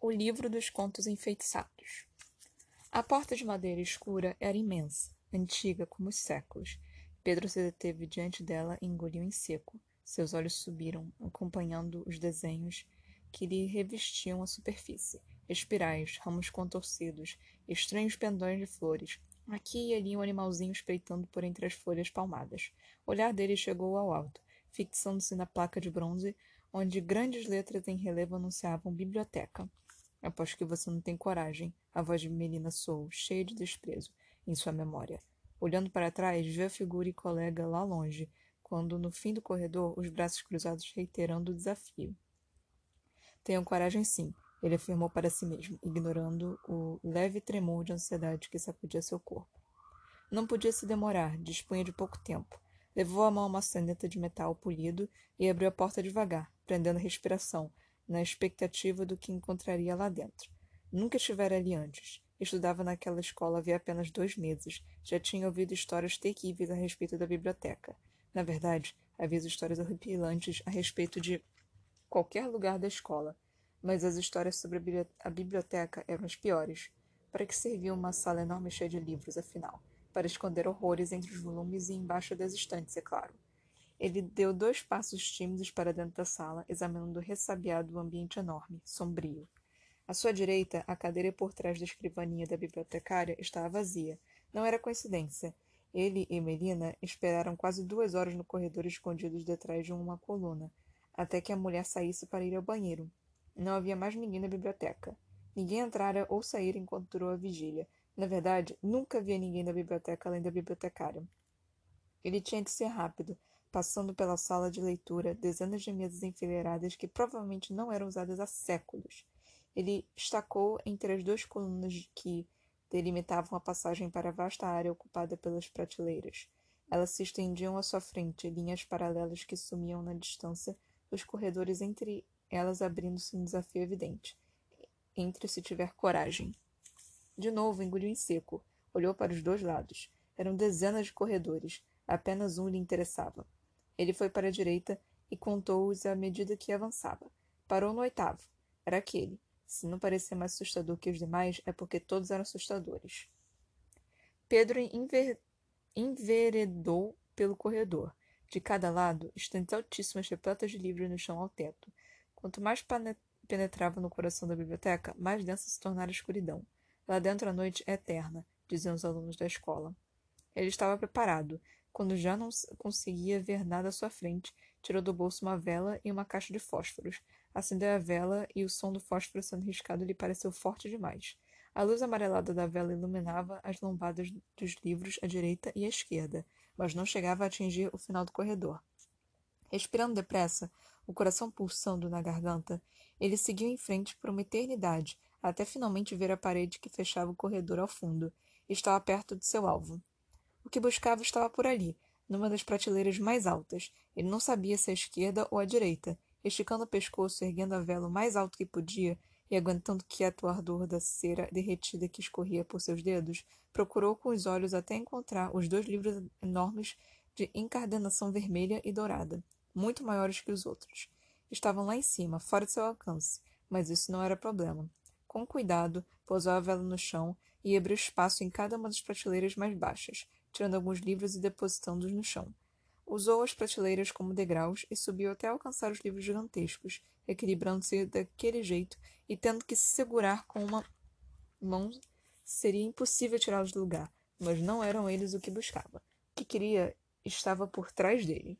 O livro dos contos enfeitiçados. A porta de madeira escura era imensa, antiga como os séculos. Pedro se deteve diante dela e engoliu em seco. Seus olhos subiram, acompanhando os desenhos que lhe revestiam a superfície. Espirais, ramos contorcidos, estranhos pendões de flores. Aqui e ali um animalzinho espreitando por entre as folhas palmadas. O olhar dele chegou ao alto, fixando-se na placa de bronze, onde grandes letras em relevo anunciavam biblioteca. Aposto que você não tem coragem. A voz de Melina soou, cheia de desprezo, em sua memória. Olhando para trás, viu a figura e colega lá longe, quando, no fim do corredor, os braços cruzados reiterando o desafio. Tenho coragem sim, ele afirmou para si mesmo, ignorando o leve tremor de ansiedade que sacudia seu corpo. Não podia se demorar, dispunha de pouco tempo. Levou a mão a maçaneta de metal polido e abriu a porta devagar, prendendo a respiração, na expectativa do que encontraria lá dentro. Nunca estivera ali antes. Estudava naquela escola havia apenas dois meses. Já tinha ouvido histórias terríveis a respeito da biblioteca. Na verdade, havia histórias horripilantes a respeito de qualquer lugar da escola. Mas as histórias sobre a biblioteca eram as piores. Para que servia uma sala enorme cheia de livros, afinal? Para esconder horrores entre os volumes e embaixo das estantes, é claro. Ele deu dois passos tímidos para dentro da sala, examinando ressabiado o ambiente enorme, sombrio. À sua direita, a cadeira por trás da escrivaninha da bibliotecária estava vazia. Não era coincidência. Ele e Melina esperaram quase duas horas no corredor escondidos detrás de uma coluna, até que a mulher saísse para ir ao banheiro. Não havia mais ninguém na biblioteca. Ninguém entrara ou saíra enquanto durou a vigília. Na verdade, nunca havia ninguém na biblioteca além da bibliotecária. Ele tinha que ser rápido, passando pela sala de leitura, dezenas de mesas enfileiradas que provavelmente não eram usadas há séculos. Ele estacou entre as duas colunas que delimitavam a passagem para a vasta área ocupada pelas prateleiras. Elas se estendiam à sua frente, linhas paralelas que sumiam na distância, os corredores entre elas abrindo-se um desafio evidente. Entre se tiver coragem. De novo engoliu em seco. Olhou para os dois lados. Eram dezenas de corredores. Apenas um lhe interessava. Ele foi para a direita e contou-os à medida que avançava. Parou no oitavo. Era aquele. Se não parecia mais assustador que os demais, é porque todos eram assustadores. Pedro enver... enveredou pelo corredor. De cada lado, estantes altíssimas repletas de livros no chão ao teto. Quanto mais penetrava no coração da biblioteca, mais densa se tornara a escuridão. Lá dentro a noite é eterna, diziam os alunos da escola. Ele estava preparado. Quando já não conseguia ver nada à sua frente, tirou do bolso uma vela e uma caixa de fósforos. Acendeu a vela e o som do fósforo sendo riscado lhe pareceu forte demais. A luz amarelada da vela iluminava as lombadas dos livros à direita e à esquerda, mas não chegava a atingir o final do corredor. Respirando depressa, o coração pulsando na garganta, ele seguiu em frente por uma eternidade, até finalmente ver a parede que fechava o corredor ao fundo. Estava perto de seu alvo. O que buscava estava por ali, numa das prateleiras mais altas. Ele não sabia se à esquerda ou à direita. Esticando o pescoço, erguendo a vela o mais alto que podia e aguentando quieto o ardor da cera derretida que escorria por seus dedos, procurou com os olhos até encontrar os dois livros enormes de encardenação vermelha e dourada, muito maiores que os outros. Estavam lá em cima, fora de seu alcance, mas isso não era problema. Com cuidado, pousou a vela no chão e abriu espaço em cada uma das prateleiras mais baixas, tirando alguns livros e depositando-os no chão. Usou as prateleiras como degraus e subiu até alcançar os livros gigantescos, equilibrando-se daquele jeito e tendo que se segurar com uma mão. Seria impossível tirá-los do lugar, mas não eram eles o que buscava. O que queria estava por trás dele.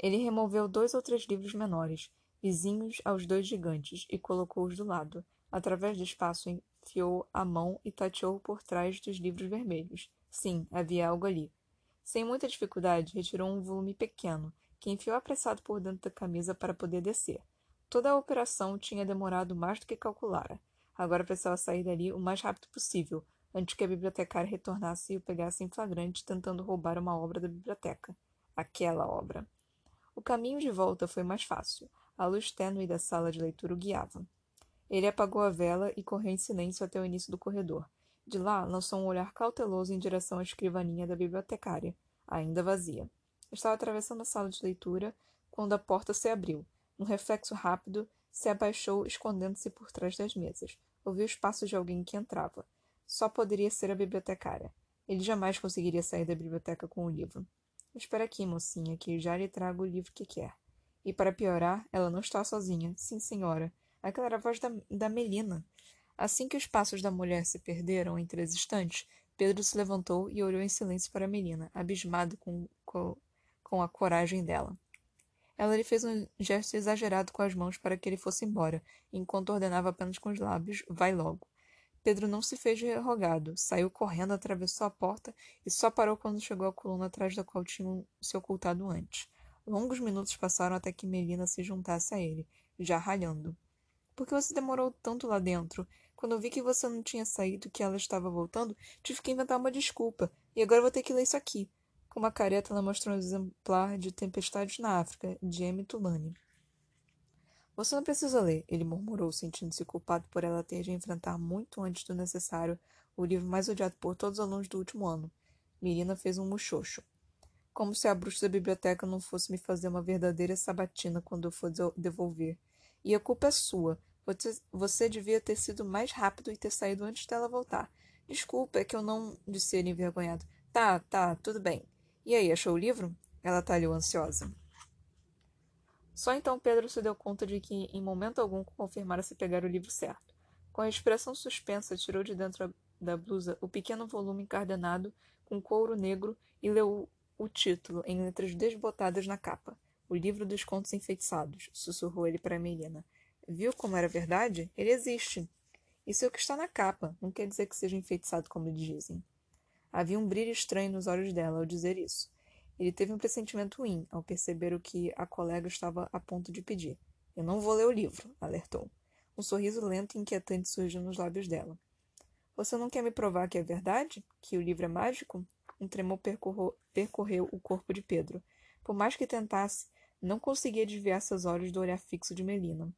Ele removeu dois ou três livros menores, vizinhos aos dois gigantes, e colocou-os do lado. Através do espaço, enfiou a mão e tateou por trás dos livros vermelhos. Sim, havia algo ali. Sem muita dificuldade, retirou um volume pequeno, que enfiou apressado por dentro da camisa para poder descer. Toda a operação tinha demorado mais do que calculara. Agora precisava sair dali o mais rápido possível, antes que a bibliotecária retornasse e o pegasse em flagrante tentando roubar uma obra da biblioteca. Aquela obra. O caminho de volta foi mais fácil. A luz tênue da sala de leitura o guiava. Ele apagou a vela e correu em silêncio até o início do corredor. De lá, lançou um olhar cauteloso em direção à escrivaninha da bibliotecária, ainda vazia. Estava atravessando a sala de leitura quando a porta se abriu. Num reflexo rápido, se abaixou, escondendo-se por trás das mesas. Ouviu os passos de alguém que entrava. Só poderia ser a bibliotecária. Ele jamais conseguiria sair da biblioteca com o livro. Espera aqui, mocinha, que já lhe trago o livro que quer. E para piorar, ela não está sozinha. Sim, senhora. Aquela era a voz da, da Melina. Assim que os passos da mulher se perderam entre as estantes, Pedro se levantou e olhou em silêncio para Melina, abismado com, com, com a coragem dela. Ela lhe fez um gesto exagerado com as mãos para que ele fosse embora, enquanto ordenava apenas com os lábios: Vai logo. Pedro não se fez rogado, saiu correndo, atravessou a porta e só parou quando chegou à coluna atrás da qual tinham se ocultado antes. Longos minutos passaram até que Melina se juntasse a ele, já ralhando. Por que você demorou tanto lá dentro? Quando eu vi que você não tinha saído que ela estava voltando, tive que inventar uma desculpa. E agora vou ter que ler isso aqui. Com uma careta, ela mostrou um exemplar de Tempestades na África, de M. Tulane. Você não precisa ler, ele murmurou, sentindo-se culpado por ela ter de enfrentar muito antes do necessário o livro mais odiado por todos os alunos do último ano. Mirina fez um muxoxo. Como se a bruxa da biblioteca não fosse me fazer uma verdadeira sabatina quando eu for devolver. E a culpa é sua. Você, devia ter sido mais rápido e ter saído antes dela voltar. Desculpa, é que eu não. disse ele envergonhado. Tá, tá, tudo bem. E aí, achou o livro? Ela talhou ansiosa. Só então Pedro se deu conta de que, em momento algum, confirmara se pegar o livro certo. Com a expressão suspensa, tirou de dentro da blusa o pequeno volume encardenado com couro negro e leu o título, em letras desbotadas na capa. O livro dos contos enfeitiçados, sussurrou ele para Melina. Viu como era verdade? Ele existe. Isso é o que está na capa. Não quer dizer que seja enfeitiçado como dizem. Havia um brilho estranho nos olhos dela ao dizer isso. Ele teve um pressentimento ruim ao perceber o que a colega estava a ponto de pedir. Eu não vou ler o livro, alertou. Um sorriso lento e inquietante surgiu nos lábios dela. Você não quer me provar que é verdade? Que o livro é mágico? Um tremor percorreu o corpo de Pedro. Por mais que tentasse, não conseguia desviar seus olhos do olhar fixo de Melina.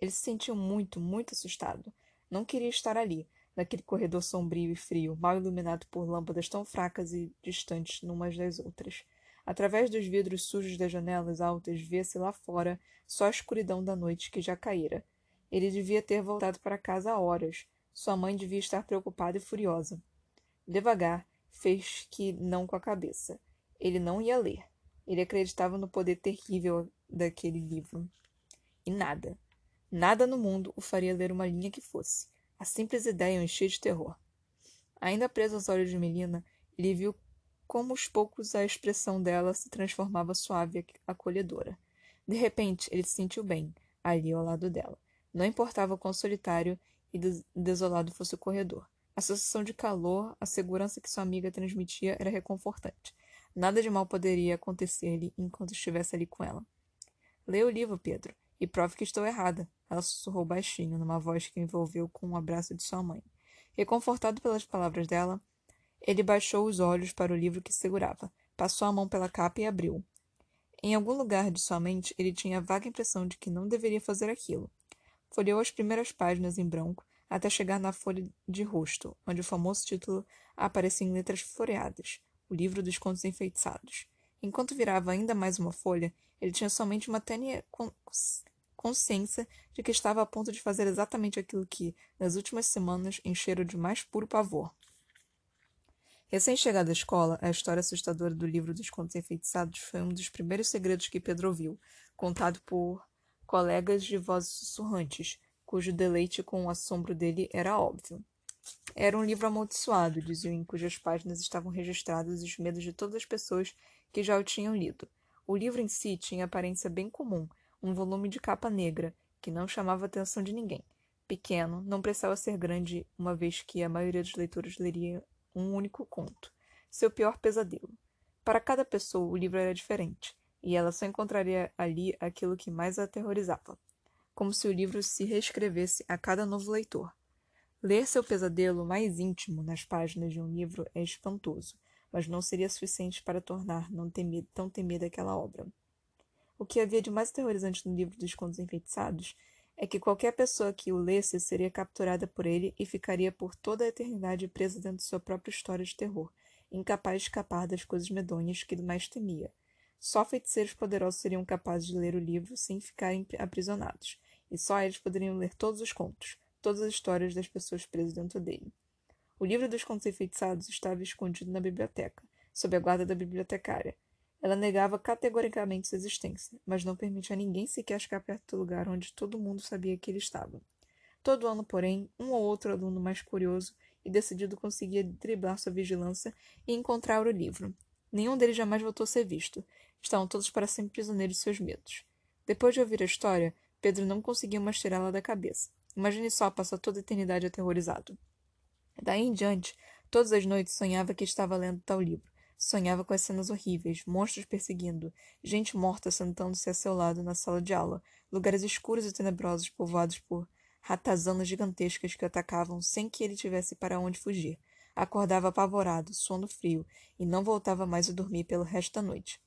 Ele se sentiu muito, muito assustado. Não queria estar ali, naquele corredor sombrio e frio, mal iluminado por lâmpadas tão fracas e distantes numas das outras. Através dos vidros sujos das janelas altas via-se lá fora só a escuridão da noite que já caíra. Ele devia ter voltado para casa há horas. Sua mãe devia estar preocupada e furiosa. Devagar, fez que não com a cabeça. Ele não ia ler. Ele acreditava no poder terrível daquele livro. E nada, Nada no mundo o faria ler uma linha que fosse. A simples ideia o enchia de terror. Ainda preso aos olhos de Melina, ele viu como aos poucos a expressão dela se transformava suave e acolhedora. De repente, ele se sentiu bem, ali ao lado dela. Não importava quão solitário e desolado fosse o corredor. A sensação de calor, a segurança que sua amiga transmitia era reconfortante. Nada de mal poderia acontecer-lhe enquanto estivesse ali com ela. Leia o livro, Pedro. E prove que estou errada. Ela sussurrou baixinho, numa voz que envolveu com um abraço de sua mãe. Reconfortado pelas palavras dela, ele baixou os olhos para o livro que segurava, passou a mão pela capa e abriu. Em algum lugar de sua mente, ele tinha a vaga impressão de que não deveria fazer aquilo. Folheou as primeiras páginas em branco, até chegar na folha de rosto, onde o famoso título aparecia em letras floreadas: O Livro dos Contos Enfeitiçados. Enquanto virava ainda mais uma folha, ele tinha somente uma tênue consciência de que estava a ponto de fazer exatamente aquilo que, nas últimas semanas, encheram de mais puro pavor. Recém-chegado à escola, a história assustadora do livro dos contos enfeitiçados foi um dos primeiros segredos que Pedro ouviu, contado por colegas de vozes sussurrantes, cujo deleite com o assombro dele era óbvio. Era um livro amaldiçoado, diziam, em cujas páginas estavam registrados os medos de todas as pessoas que já o tinham lido. O livro em si tinha aparência bem comum, um volume de capa negra, que não chamava a atenção de ninguém. Pequeno, não precisava ser grande, uma vez que a maioria dos leitores leria um único conto. Seu pior pesadelo. Para cada pessoa, o livro era diferente, e ela só encontraria ali aquilo que mais a aterrorizava. Como se o livro se reescrevesse a cada novo leitor. Ler seu pesadelo mais íntimo nas páginas de um livro é espantoso, mas não seria suficiente para tornar não temida, tão temida aquela obra. O que havia de mais aterrorizante no livro dos contos enfeitiçados é que qualquer pessoa que o lesse seria capturada por ele e ficaria por toda a eternidade presa dentro de sua própria história de terror, incapaz de escapar das coisas medonhas que mais temia. Só feiticeiros poderosos seriam capazes de ler o livro sem ficarem aprisionados, e só eles poderiam ler todos os contos, todas as histórias das pessoas presas dentro dele. O livro dos contos enfeitiçados estava escondido na biblioteca, sob a guarda da bibliotecária. Ela negava categoricamente sua existência, mas não permitia a ninguém sequer perto do lugar onde todo mundo sabia que ele estava. Todo ano, porém, um ou outro aluno mais curioso e decidido conseguia driblar sua vigilância e encontrar o livro. Nenhum deles jamais voltou a ser visto. Estavam todos para sempre prisioneiros de seus medos. Depois de ouvir a história, Pedro não conseguia mais tirá-la da cabeça. Imagine só passar toda a eternidade aterrorizado. Daí em diante, todas as noites sonhava que estava lendo tal livro. Sonhava com as cenas horríveis, monstros perseguindo, gente morta sentando-se a seu lado na sala de aula, lugares escuros e tenebrosos povoados por ratazanas gigantescas que o atacavam sem que ele tivesse para onde fugir. Acordava apavorado, sono frio, e não voltava mais a dormir pelo resto da noite.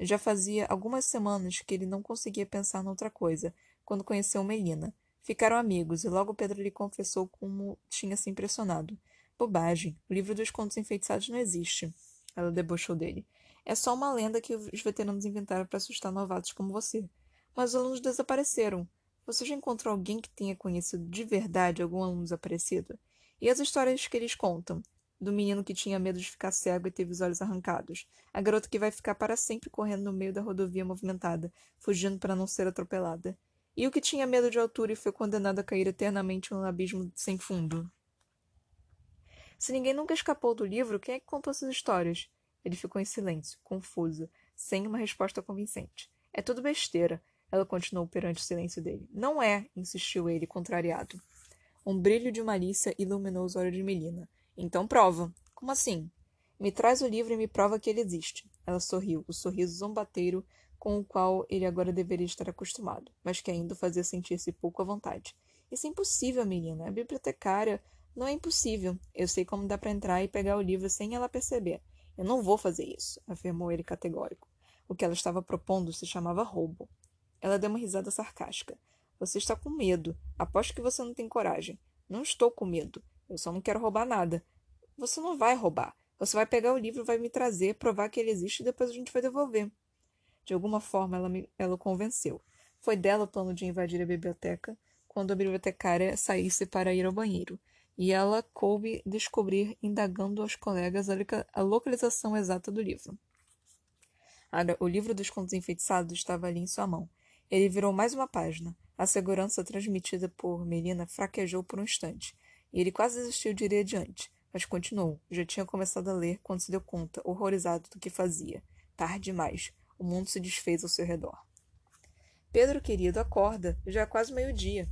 Já fazia algumas semanas que ele não conseguia pensar noutra coisa, quando conheceu Melina. Ficaram amigos, e logo Pedro lhe confessou como tinha se impressionado. Bobagem. O livro dos contos enfeitiçados não existe. Ela debochou dele. É só uma lenda que os veteranos inventaram para assustar novatos como você. Mas os alunos desapareceram. Você já encontrou alguém que tenha conhecido de verdade algum aluno desaparecido? E as histórias que eles contam? Do menino que tinha medo de ficar cego e teve os olhos arrancados. A garota que vai ficar para sempre correndo no meio da rodovia movimentada, fugindo para não ser atropelada. E o que tinha medo de altura e foi condenado a cair eternamente em um abismo sem fundo. Se ninguém nunca escapou do livro, quem é que contou essas histórias? Ele ficou em silêncio, confuso, sem uma resposta convincente. É tudo besteira, ela continuou perante o silêncio dele. Não é, insistiu ele, contrariado. Um brilho de malícia iluminou os olhos de Melina. Então prova. Como assim? Me traz o livro e me prova que ele existe. Ela sorriu, o sorriso zombateiro com o qual ele agora deveria estar acostumado, mas que ainda o fazia sentir-se pouco à vontade. Isso é impossível, menina. A bibliotecária não é impossível. Eu sei como dá para entrar e pegar o livro sem ela perceber. Eu não vou fazer isso, afirmou ele categórico. O que ela estava propondo se chamava roubo. Ela deu uma risada sarcástica. Você está com medo. Aposto que você não tem coragem. Não estou com medo. Eu só não quero roubar nada. Você não vai roubar. Você vai pegar o livro, vai me trazer, provar que ele existe e depois a gente vai devolver. De alguma forma, ela, me, ela o convenceu. Foi dela o plano de invadir a biblioteca quando a bibliotecária saísse para ir ao banheiro e ela coube descobrir, indagando aos colegas a localização exata do livro. O livro dos contos enfeitiçados estava ali em sua mão. Ele virou mais uma página. A segurança transmitida por Melina fraquejou por um instante, e ele quase desistiu de ir adiante, mas continuou. Já tinha começado a ler quando se deu conta, horrorizado do que fazia. Tarde demais. O mundo se desfez ao seu redor. Pedro, querido, acorda. Já é quase meio-dia.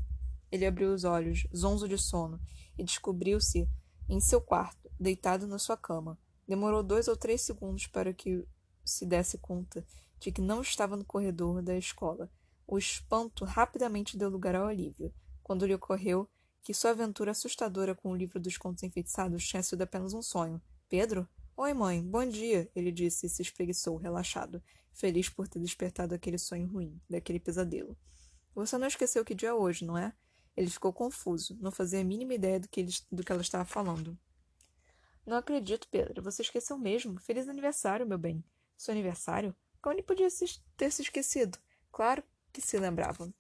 Ele abriu os olhos, zonzo de sono, e descobriu-se em seu quarto, deitado na sua cama. Demorou dois ou três segundos para que se desse conta de que não estava no corredor da escola. O espanto rapidamente deu lugar ao alívio, quando lhe ocorreu que sua aventura assustadora com o livro dos contos enfeitiçados tinha sido apenas um sonho. Pedro? Oi, mãe, bom dia, ele disse e se espreguiçou, relaxado, feliz por ter despertado aquele sonho ruim, daquele pesadelo. Você não esqueceu que dia é hoje, não é? Ele ficou confuso, não fazia a mínima ideia do que, ele, do que ela estava falando. Não acredito, Pedro. Você esqueceu mesmo. Feliz aniversário, meu bem. Seu aniversário? Como ele podia ter se esquecido? Claro que se lembrava.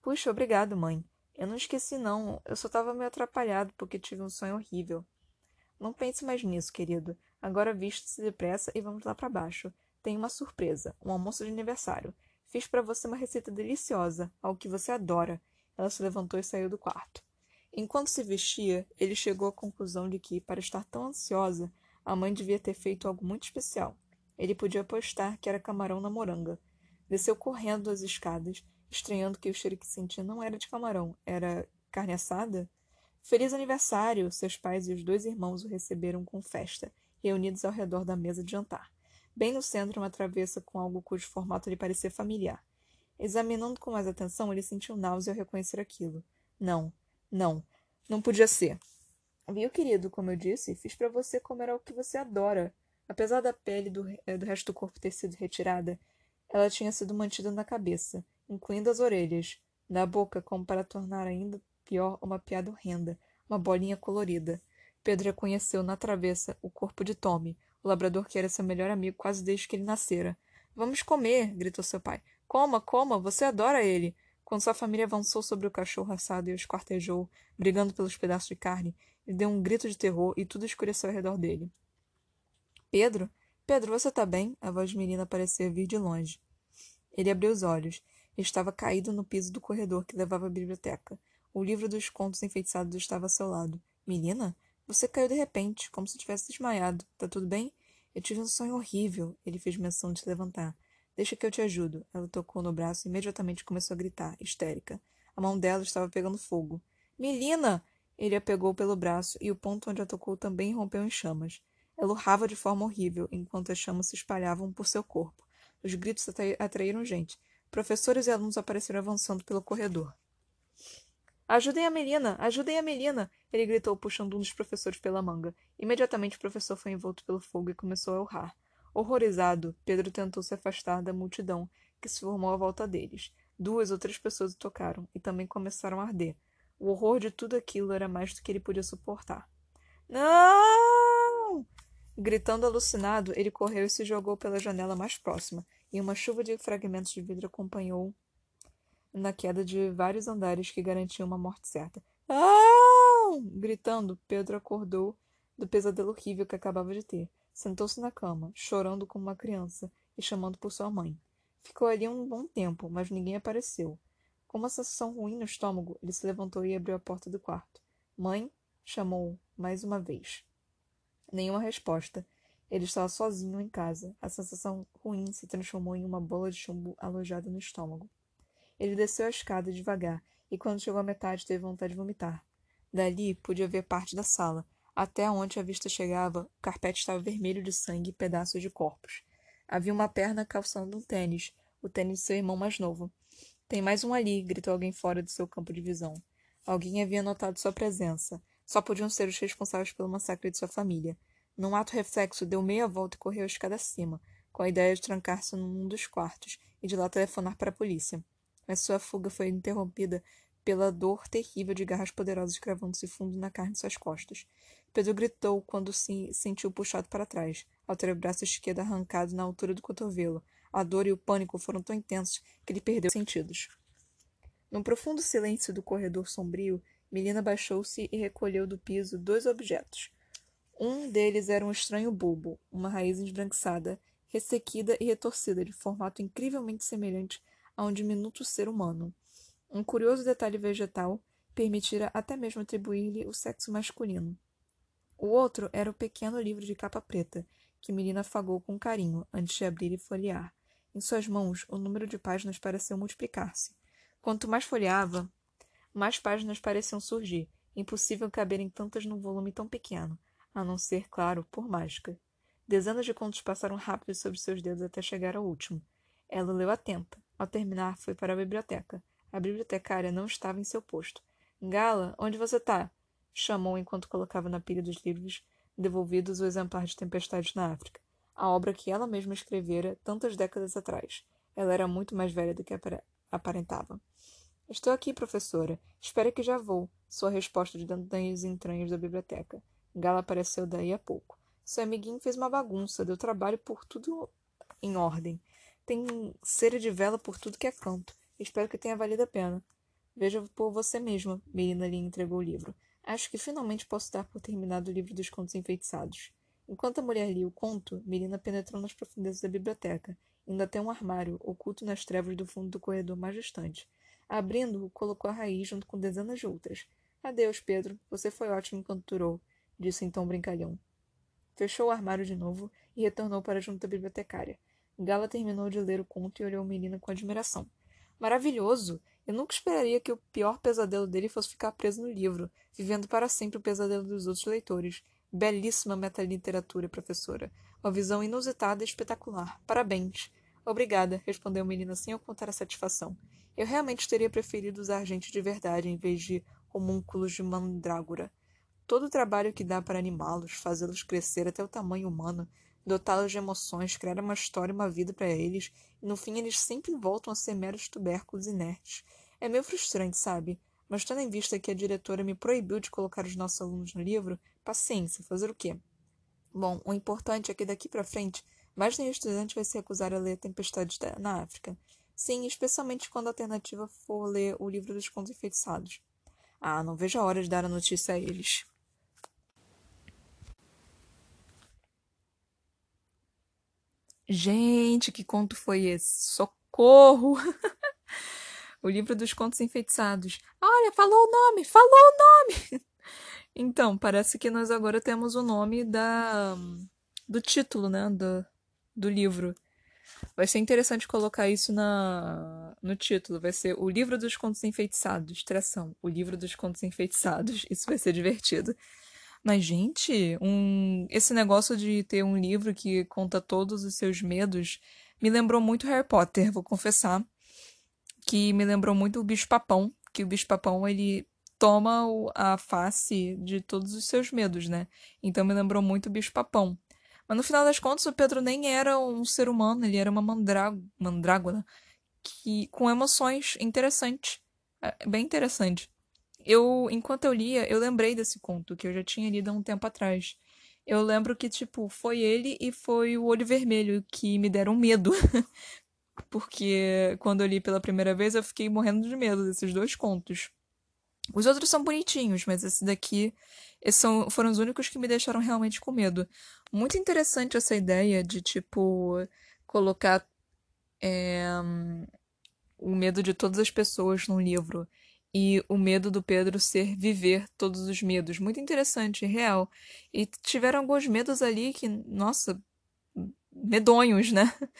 Puxa, obrigado, mãe. Eu não esqueci, não. Eu só estava meio atrapalhado porque tive um sonho horrível. Não pense mais nisso, querido. Agora viste-se depressa e vamos lá para baixo. Tenho uma surpresa, um almoço de aniversário. Fiz para você uma receita deliciosa, algo que você adora. Ela se levantou e saiu do quarto. Enquanto se vestia, ele chegou à conclusão de que, para estar tão ansiosa, a mãe devia ter feito algo muito especial. Ele podia apostar que era camarão na moranga. Desceu correndo as escadas, estranhando que o cheiro que sentia não era de camarão, era carne assada. Feliz aniversário! Seus pais e os dois irmãos o receberam com festa, reunidos ao redor da mesa de jantar. Bem no centro, uma travessa com algo cujo formato lhe parecia familiar. Examinando com mais atenção, ele sentiu náusea ao reconhecer aquilo. Não, não, não podia ser. Viu, querido, como eu disse, fiz para você comer algo que você adora. Apesar da pele do, eh, do resto do corpo ter sido retirada, ela tinha sido mantida na cabeça, incluindo as orelhas, na boca, como para tornar ainda pior uma piada horrenda, uma bolinha colorida. Pedro reconheceu na travessa o corpo de Tommy, O labrador que era seu melhor amigo quase desde que ele nascera. Vamos comer! gritou seu pai. Coma, coma! Você adora ele! Quando sua família avançou sobre o cachorro assado e o esquartejou, brigando pelos pedaços de carne, ele deu um grito de terror e tudo escureceu ao redor dele. Pedro? Pedro, você está bem? A voz de menina parecia vir de longe. Ele abriu os olhos. Estava caído no piso do corredor que levava à biblioteca. O livro dos contos enfeitiçados estava ao seu lado. Menina? Você caiu de repente, como se tivesse desmaiado. Tá tudo bem? Eu tive um sonho horrível. Ele fez menção de se levantar. Deixa que eu te ajudo. Ela tocou no braço e imediatamente começou a gritar, histérica. A mão dela estava pegando fogo. Melina! Ele a pegou pelo braço e o ponto onde a tocou também rompeu em chamas. Ela urrava de forma horrível, enquanto as chamas se espalhavam por seu corpo. Os gritos atraíram gente. Professores e alunos apareceram avançando pelo corredor. Ajudem a menina! Ajudem a menina! Ele gritou, puxando um dos professores pela manga. Imediatamente o professor foi envolto pelo fogo e começou a urrar. Horrorizado, Pedro tentou se afastar da multidão que se formou à volta deles. Duas ou três pessoas o tocaram e também começaram a arder. O horror de tudo aquilo era mais do que ele podia suportar. Não! Gritando alucinado, ele correu e se jogou pela janela mais próxima, e uma chuva de fragmentos de vidro acompanhou na queda de vários andares que garantiam uma morte certa. Ah! Gritando, Pedro acordou do pesadelo horrível que acabava de ter. Sentou-se na cama, chorando como uma criança e chamando por sua mãe. Ficou ali um bom tempo, mas ninguém apareceu. Com uma sensação ruim no estômago, ele se levantou e abriu a porta do quarto. Mãe? chamou mais uma vez. Nenhuma resposta, ele estava sozinho em casa. A sensação ruim se transformou em uma bola de chumbo alojada no estômago. Ele desceu a escada devagar e, quando chegou à metade, teve vontade de vomitar. Dali podia ver parte da sala. Até onde a vista chegava, o carpete estava vermelho de sangue e pedaços de corpos. Havia uma perna calçando um tênis, o tênis de seu irmão mais novo. Tem mais um ali, gritou alguém fora do seu campo de visão. Alguém havia notado sua presença. Só podiam ser os responsáveis pelo massacre de sua família. Num ato reflexo, deu meia volta e correu a escada acima, com a ideia de trancar-se num dos quartos e de lá telefonar para a polícia. Mas sua fuga foi interrompida pela dor terrível de garras poderosas cravando-se fundo na carne de suas costas. Pedro gritou quando se sentiu puxado para trás, ao ter o braço esquerdo arrancado na altura do cotovelo. A dor e o pânico foram tão intensos que ele perdeu os sentidos. No profundo silêncio do corredor sombrio, Melina baixou-se e recolheu do piso dois objetos. Um deles era um estranho bulbo, uma raiz esbranquiçada, ressequida e retorcida, de formato incrivelmente semelhante a um diminuto ser humano. Um curioso detalhe vegetal permitira até mesmo atribuir-lhe o sexo masculino. O outro era o pequeno livro de capa preta, que Melina afagou com carinho antes de abrir e folhear. Em suas mãos, o número de páginas pareceu multiplicar-se. Quanto mais folheava, mais páginas pareciam surgir. Impossível caber em tantas num volume tão pequeno a não ser, claro, por mágica. Dezenas de contos passaram rápido sobre seus dedos até chegar ao último. Ela leu atenta. Ao terminar, foi para a biblioteca. A bibliotecária não estava em seu posto. Gala, onde você está? Chamou enquanto colocava na pilha dos livros devolvidos o exemplar de Tempestades na África, a obra que ela mesma escrevera tantas décadas atrás. Ela era muito mais velha do que aparentava. Estou aqui, professora. Espere que já vou. Sua resposta de dentro das entranhas da biblioteca. Gala apareceu daí a pouco. Seu amiguinho fez uma bagunça, deu trabalho por tudo em ordem. Tem cera de vela por tudo que é canto. Espero que tenha valido a pena. Veja por você mesma, Melina lhe entregou o livro. Acho que finalmente posso dar por terminado o livro dos contos enfeitiçados. Enquanto a mulher lia o conto, Melina penetrou nas profundezas da biblioteca, indo até um armário, oculto nas trevas do fundo do corredor mais distante. Abrindo-o, colocou a raiz junto com dezenas de outras. Adeus, Pedro. Você foi ótimo enquanto durou disse então brincalhão. Fechou o armário de novo e retornou para junto da bibliotecária. Gala terminou de ler o conto e olhou a menina com admiração. Maravilhoso! Eu nunca esperaria que o pior pesadelo dele fosse ficar preso no livro, vivendo para sempre o pesadelo dos outros leitores. Belíssima metaliteratura, professora. Uma visão inusitada e espetacular. Parabéns. Obrigada, respondeu a menina sem ocultar a satisfação. Eu realmente teria preferido usar gente de verdade em vez de homúnculos de mandrágora. Todo o trabalho que dá para animá-los, fazê-los crescer até o tamanho humano, dotá-los de emoções, criar uma história e uma vida para eles, e no fim eles sempre voltam a ser meros tubérculos inertes. É meio frustrante, sabe? Mas tendo em vista que a diretora me proibiu de colocar os nossos alunos no livro, paciência, fazer o quê? Bom, o importante é que daqui para frente, mais nenhum estudante vai se recusar a ler Tempestade na África. Sim, especialmente quando a alternativa for ler o livro dos contos enfeitiçados. Ah, não vejo a hora de dar a notícia a eles. Gente, que conto foi esse? Socorro! o livro dos contos enfeitiçados. Olha, falou o nome, falou o nome! então, parece que nós agora temos o nome da do título, né, do, do livro. Vai ser interessante colocar isso na, no título. Vai ser O Livro dos Contos Enfeitiçados. Tração. O Livro dos Contos Enfeitiçados. Isso vai ser divertido. Mas, gente, um, esse negócio de ter um livro que conta todos os seus medos me lembrou muito Harry Potter, vou confessar. Que me lembrou muito o Bicho-Papão. Que o Bicho-Papão, ele toma a face de todos os seus medos, né? Então me lembrou muito o Bicho-Papão. Mas no final das contas, o Pedro nem era um ser humano, ele era uma mandrá mandrágora que, com emoções interessantes. É, bem interessante. Eu, enquanto eu lia, eu lembrei desse conto, que eu já tinha lido há um tempo atrás. Eu lembro que, tipo, foi ele e foi o Olho Vermelho que me deram medo. Porque quando eu li pela primeira vez, eu fiquei morrendo de medo desses dois contos. Os outros são bonitinhos, mas esse daqui esses são, foram os únicos que me deixaram realmente com medo. Muito interessante essa ideia de, tipo, colocar é, o medo de todas as pessoas num livro. E o medo do Pedro ser viver todos os medos. Muito interessante, real. E tiveram alguns medos ali que, nossa, medonhos, né?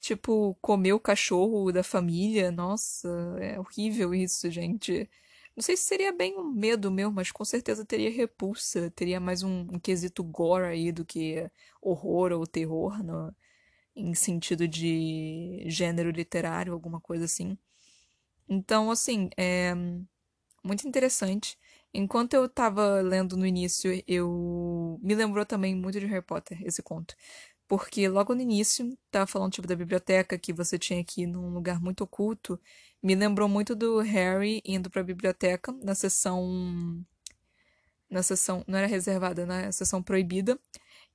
tipo, comer o cachorro da família. Nossa, é horrível isso, gente. Não sei se seria bem um medo meu, mas com certeza teria repulsa. Teria mais um, um quesito gore aí do que horror ou terror, no, em sentido de gênero literário, alguma coisa assim. Então, assim, é muito interessante. Enquanto eu tava lendo no início, eu me lembrou também muito de Harry Potter, esse conto. Porque logo no início, tava falando tipo da biblioteca que você tinha aqui num lugar muito oculto, me lembrou muito do Harry indo para a biblioteca na sessão na sessão não era reservada, na né? sessão proibida,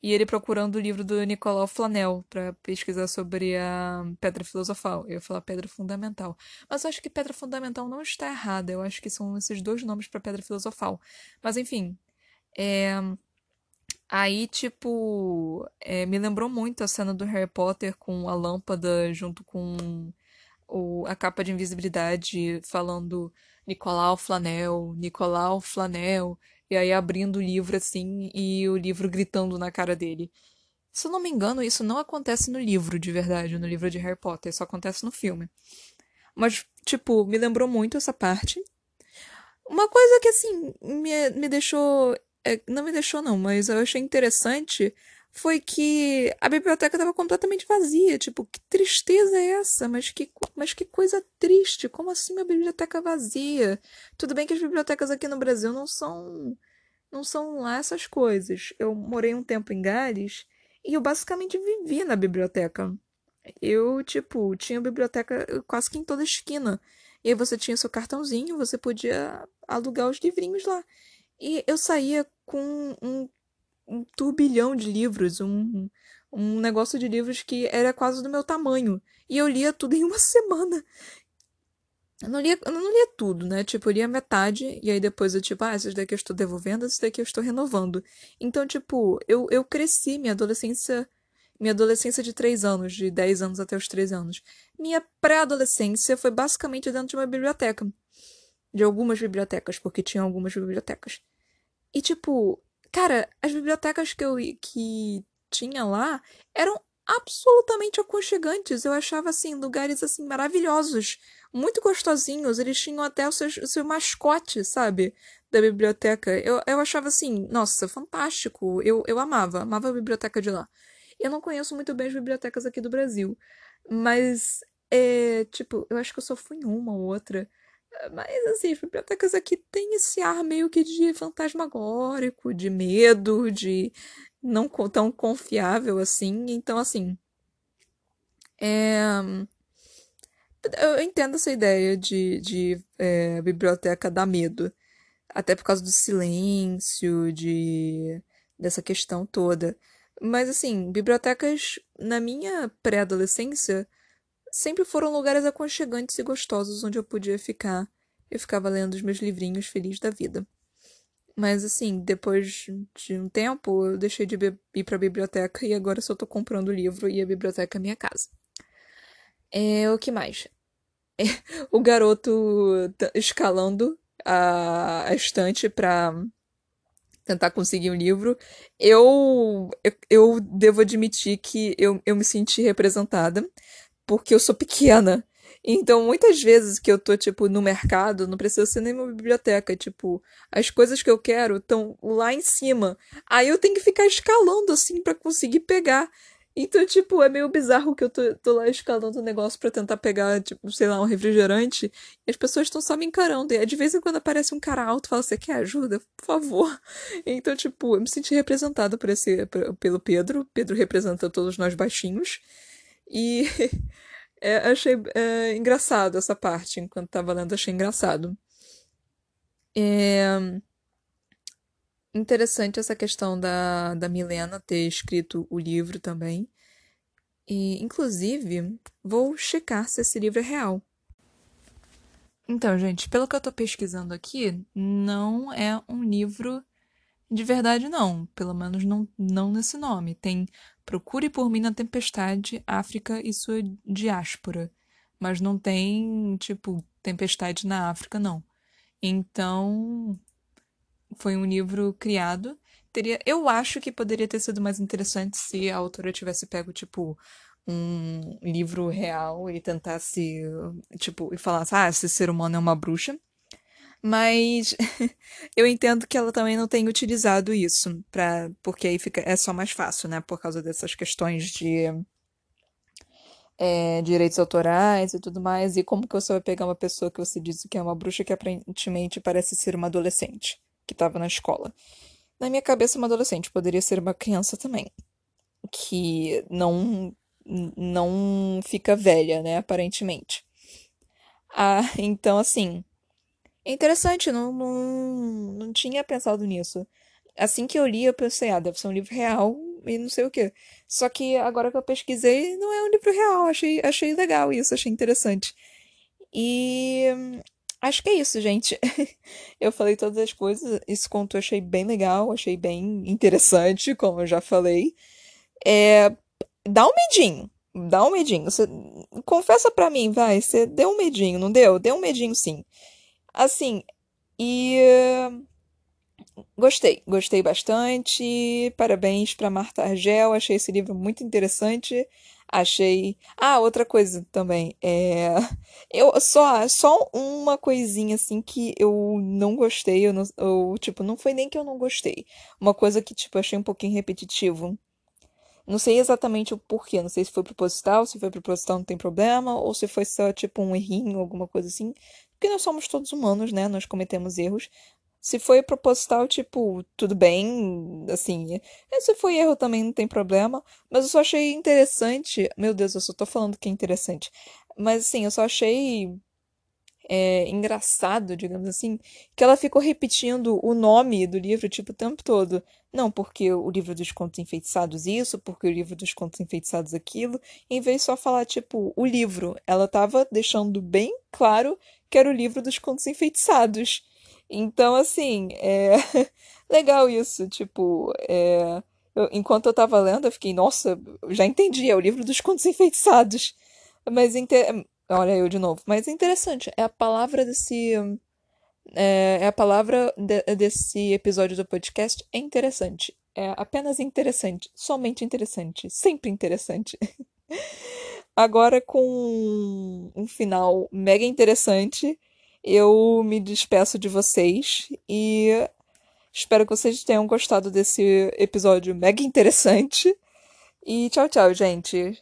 e ele procurando o livro do Nicolau Flanel para pesquisar sobre a Pedra Filosofal. Eu ia falar Pedra Fundamental, mas eu acho que Pedra Fundamental não está errada. Eu acho que são esses dois nomes para Pedra Filosofal. Mas enfim, é... Aí, tipo, é, me lembrou muito a cena do Harry Potter com a lâmpada junto com o, a capa de invisibilidade falando Nicolau Flanel, Nicolau Flanel, e aí abrindo o livro assim e o livro gritando na cara dele. Se eu não me engano, isso não acontece no livro de verdade, no livro de Harry Potter, isso acontece no filme. Mas, tipo, me lembrou muito essa parte. Uma coisa que, assim, me, me deixou. É, não me deixou, não, mas eu achei interessante foi que a biblioteca estava completamente vazia. Tipo, que tristeza é essa? Mas que, mas que coisa triste. Como assim uma biblioteca vazia? Tudo bem que as bibliotecas aqui no Brasil não são não são lá essas coisas. Eu morei um tempo em Gales e eu basicamente vivia na biblioteca. Eu, tipo, tinha biblioteca quase que em toda esquina. E aí você tinha seu cartãozinho, você podia alugar os livrinhos lá. E eu saía com um um turbilhão de livros, um, um negócio de livros que era quase do meu tamanho. E eu lia tudo em uma semana. Eu não lia, eu não lia tudo, né? Tipo, eu lia metade, e aí depois eu, tipo, ah, esses daqui eu estou devolvendo, esses daqui eu estou renovando. Então, tipo, eu, eu cresci minha adolescência. Minha adolescência de 3 anos, de 10 anos até os 3 anos. Minha pré-adolescência foi basicamente dentro de uma biblioteca. De algumas bibliotecas, porque tinha algumas bibliotecas. E, tipo, Cara, as bibliotecas que eu que tinha lá eram absolutamente aconchegantes. Eu achava assim lugares assim maravilhosos, muito gostosinhos. Eles tinham até o seu, o seu mascote, sabe, da biblioteca. Eu, eu achava assim, nossa, fantástico. Eu, eu amava, amava a biblioteca de lá. Eu não conheço muito bem as bibliotecas aqui do Brasil, mas é, tipo, eu acho que eu só fui em uma ou outra. Mas, assim, as bibliotecas aqui têm esse ar meio que de fantasmagórico, de medo, de não tão confiável assim. Então, assim. É... Eu entendo essa ideia de, de é, biblioteca dar medo. Até por causa do silêncio, de dessa questão toda. Mas assim, bibliotecas na minha pré-adolescência sempre foram lugares aconchegantes e gostosos onde eu podia ficar. Eu ficava lendo os meus livrinhos feliz da vida. Mas assim, depois de um tempo, eu deixei de ir pra biblioteca e agora só tô comprando livro e a biblioteca é minha casa. É, o que mais? É, o garoto escalando a, a estante pra tentar conseguir um livro. Eu, eu, eu devo admitir que eu, eu me senti representada, porque eu sou pequena. Então, muitas vezes que eu tô, tipo, no mercado, não precisa ser nem uma biblioteca, tipo, as coisas que eu quero estão lá em cima. Aí eu tenho que ficar escalando, assim, para conseguir pegar. Então, tipo, é meio bizarro que eu tô, tô lá escalando o um negócio para tentar pegar, tipo, sei lá, um refrigerante. E as pessoas estão só me encarando. E de vez em quando aparece um cara alto e fala, você quer ajuda? Por favor. Então, tipo, eu me senti representado por esse, pelo Pedro. Pedro representa todos nós baixinhos. E é, achei é, engraçado essa parte. Enquanto tava lendo, achei engraçado. É interessante essa questão da, da Milena ter escrito o livro também. E, inclusive, vou checar se esse livro é real. Então, gente, pelo que eu tô pesquisando aqui, não é um livro de verdade, não. Pelo menos não, não nesse nome. Tem Procure por mim na Tempestade, África e sua diáspora. Mas não tem, tipo, Tempestade na África, não. Então, foi um livro criado. Teria, eu acho que poderia ter sido mais interessante se a autora tivesse pego, tipo, um livro real e tentasse, tipo, e falasse, ah, esse ser humano é uma bruxa. Mas eu entendo que ela também não tem utilizado isso, pra, porque aí fica, é só mais fácil, né? Por causa dessas questões de é, direitos autorais e tudo mais. E como que você vai pegar uma pessoa que você disse que é uma bruxa que aparentemente parece ser uma adolescente que estava na escola? Na minha cabeça, uma adolescente poderia ser uma criança também, que não não fica velha, né? Aparentemente. Ah, então assim é interessante, não, não, não tinha pensado nisso. Assim que eu li, eu pensei, ah, deve ser um livro real e não sei o quê. Só que agora que eu pesquisei, não é um livro real. Achei, achei legal isso, achei interessante. E acho que é isso, gente. eu falei todas as coisas. Esse conto eu achei bem legal, achei bem interessante, como eu já falei. É, dá um medinho. Dá um medinho. Você, confessa pra mim, vai. Você deu um medinho, não deu? Deu um medinho, sim. Assim, e gostei, gostei bastante. Parabéns para Marta Argel, achei esse livro muito interessante. Achei. Ah, outra coisa também. É... Eu só só uma coisinha assim que eu não gostei, eu, não... eu tipo, não foi nem que eu não gostei. Uma coisa que tipo achei um pouquinho repetitivo. Não sei exatamente o porquê, não sei se foi proposital, se foi proposital não tem problema, ou se foi só tipo um errinho, alguma coisa assim. Porque nós somos todos humanos, né? Nós cometemos erros. Se foi proposital, tipo, tudo bem, assim. Se foi erro também não tem problema. Mas eu só achei interessante. Meu Deus, eu só tô falando que é interessante. Mas assim, eu só achei é, engraçado, digamos assim, que ela ficou repetindo o nome do livro, tipo, o tempo todo. Não, porque o livro dos contos enfeitiçados isso, porque o livro dos contos enfeitiçados aquilo, em vez de só falar, tipo, o livro. Ela tava deixando bem claro que era o livro dos contos enfeitiçados. Então, assim, é legal isso, tipo, é... eu, enquanto eu tava lendo, eu fiquei, nossa, já entendi, é o livro dos contos enfeitiçados. Mas, inter... olha eu de novo, mas é interessante, é a palavra desse é, é a palavra de, desse episódio do podcast é interessante. É apenas interessante. Somente interessante. Sempre interessante. Agora, com um final mega interessante, eu me despeço de vocês e espero que vocês tenham gostado desse episódio mega interessante. E tchau, tchau, gente.